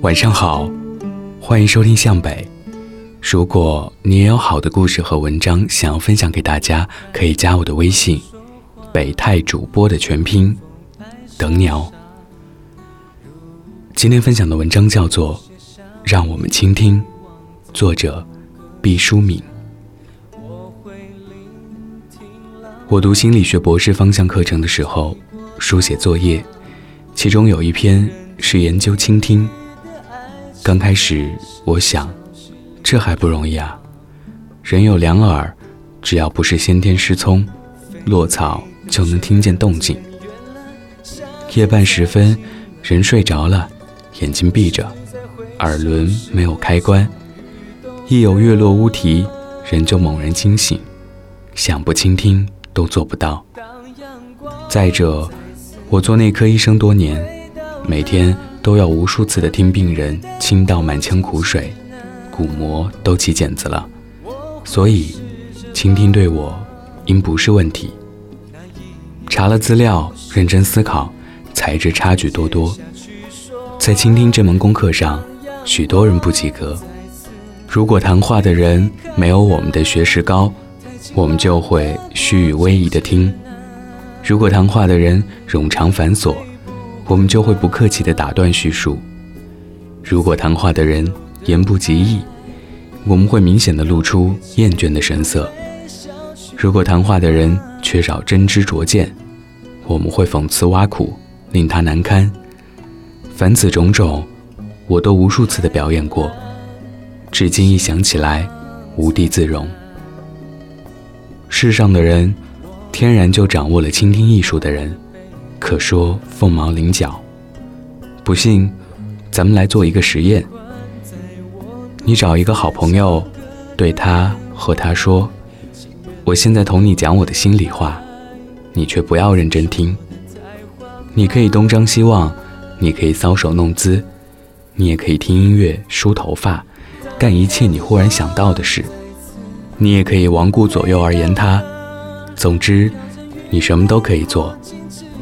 晚上好，欢迎收听向北。如果你也有好的故事和文章想要分享给大家，可以加我的微信“北泰主播”的全拼，等你哦。今天分享的文章叫做《让我们倾听》，作者毕淑敏。我读心理学博士方向课程的时候，书写作业，其中有一篇是研究倾听。刚开始，我想，这还不容易啊！人有两耳，只要不是先天失聪，落草就能听见动静。夜半时分，人睡着了，眼睛闭着，耳轮没有开关，一有月落乌啼，人就猛然惊醒，想不倾听都做不到。再者，我做内科医生多年，每天。都要无数次的听病人倾倒满腔苦水，鼓膜都起茧子了，所以倾听对我应不是问题。查了资料，认真思考，才知差距多多。在倾听这门功课上，许多人不及格。如果谈话的人没有我们的学识高，我们就会虚与委蛇的听；如果谈话的人冗长繁琐，我们就会不客气地打断叙述。如果谈话的人言不及义，我们会明显地露出厌倦的神色；如果谈话的人缺少真知灼见，我们会讽刺挖苦，令他难堪。凡此种种，我都无数次的表演过，至今一想起来，无地自容。世上的人，天然就掌握了倾听艺术的人。可说凤毛麟角。不信，咱们来做一个实验。你找一个好朋友，对他和他说：“我现在同你讲我的心里话，你却不要认真听。你可以东张西望，你可以搔首弄姿，你也可以听音乐、梳头发，干一切你忽然想到的事。你也可以罔顾左右而言他。总之，你什么都可以做。”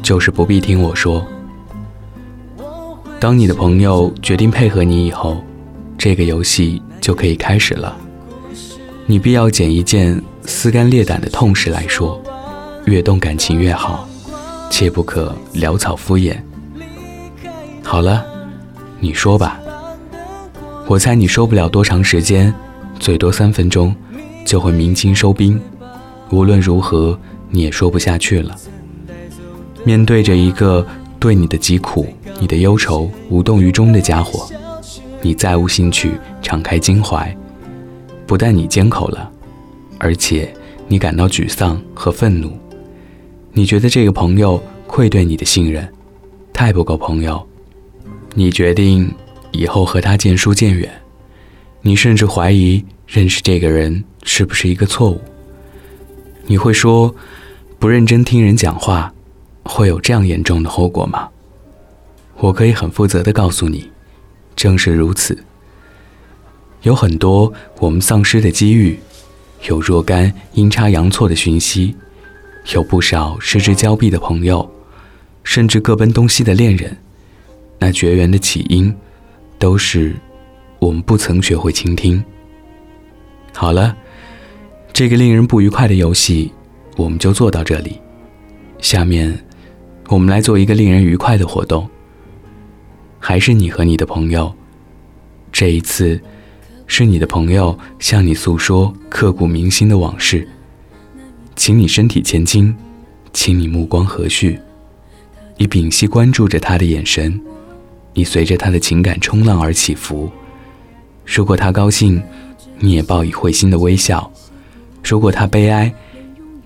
就是不必听我说。当你的朋友决定配合你以后，这个游戏就可以开始了。你必要捡一件撕肝裂胆的痛事来说，越动感情越好，切不可潦草敷衍。好了，你说吧。我猜你说不了多长时间，最多三分钟，就会鸣金收兵。无论如何，你也说不下去了。面对着一个对你的疾苦、你的忧愁无动于衷的家伙，你再无兴趣敞开襟怀。不但你缄口了，而且你感到沮丧和愤怒。你觉得这个朋友愧对你的信任，太不够朋友。你决定以后和他渐疏渐远。你甚至怀疑认识这个人是不是一个错误。你会说，不认真听人讲话。会有这样严重的后果吗？我可以很负责的告诉你，正是如此。有很多我们丧失的机遇，有若干阴差阳错的讯息，有不少失之交臂的朋友，甚至各奔东西的恋人。那绝缘的起因，都是我们不曾学会倾听。好了，这个令人不愉快的游戏，我们就做到这里。下面。我们来做一个令人愉快的活动。还是你和你的朋友，这一次是你的朋友向你诉说刻骨铭心的往事，请你身体前倾，请你目光和煦，你屏息关注着他的眼神，你随着他的情感冲浪而起伏。如果他高兴，你也报以会心的微笑；如果他悲哀，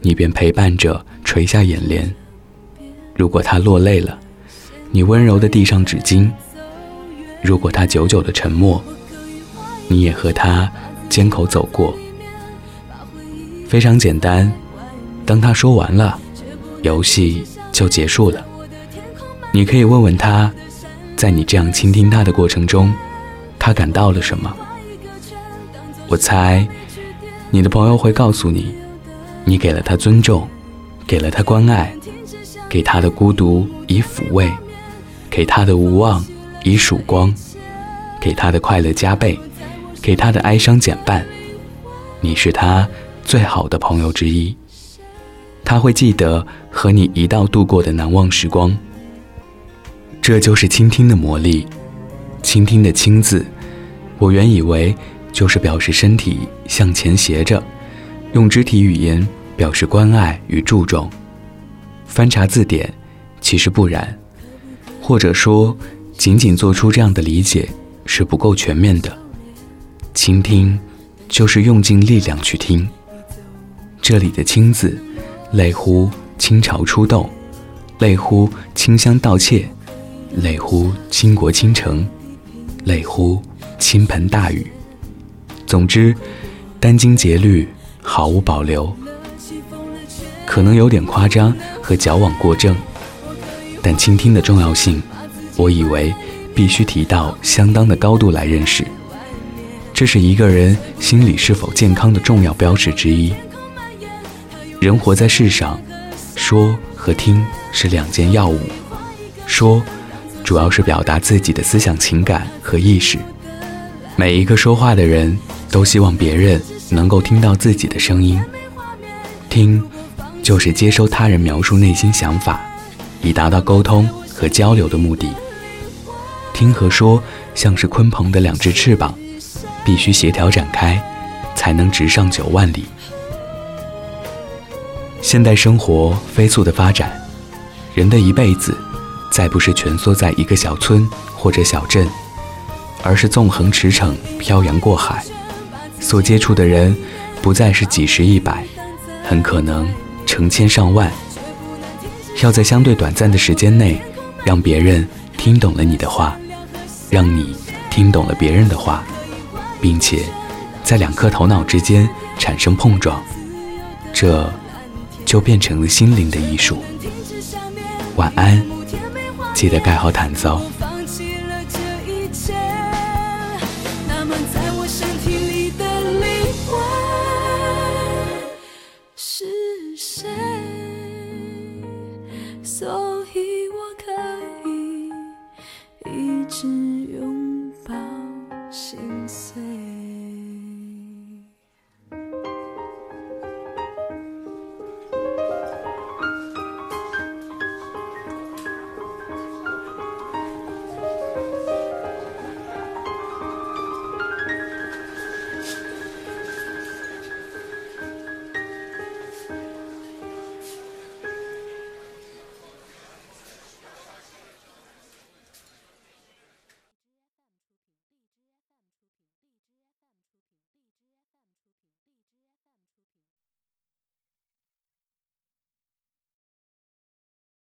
你便陪伴着垂下眼帘。如果他落泪了，你温柔地递上纸巾；如果他久久的沉默，你也和他肩口走过。非常简单，当他说完了，游戏就结束了。你可以问问他，在你这样倾听他的过程中，他感到了什么？我猜，你的朋友会告诉你，你给了他尊重，给了他关爱。给他的孤独以抚慰，给他的无望以曙光，给他的快乐加倍，给他的哀伤减半。你是他最好的朋友之一，他会记得和你一道度过的难忘时光。这就是倾听的魔力。倾听的“倾”字，我原以为就是表示身体向前斜着，用肢体语言表示关爱与注重。翻查字典，其实不然，或者说，仅仅做出这样的理解是不够全面的。倾听，就是用尽力量去听。这里的“倾”字，类乎倾巢出动，类乎清香盗窃，类乎倾国倾城。类乎倾盆大雨，总之殚精竭虑，毫无保留。可能有点夸张和矫枉过正，但倾听的重要性，我以为必须提到相当的高度来认识。这是一个人心理是否健康的重要标志之一。人活在世上，说和听是两件要务。说。主要是表达自己的思想情感和意识。每一个说话的人都希望别人能够听到自己的声音。听，就是接收他人描述内心想法，以达到沟通和交流的目的。听和说像是鲲鹏的两只翅膀，必须协调展开，才能直上九万里。现代生活飞速的发展，人的一辈子。再不是蜷缩在一个小村或者小镇，而是纵横驰骋、漂洋过海，所接触的人不再是几十一百，很可能成千上万。要在相对短暂的时间内，让别人听懂了你的话，让你听懂了别人的话，并且在两颗头脑之间产生碰撞，这就变成了心灵的艺术。晚安。记得盖好毯子哦。魂是谁？所以。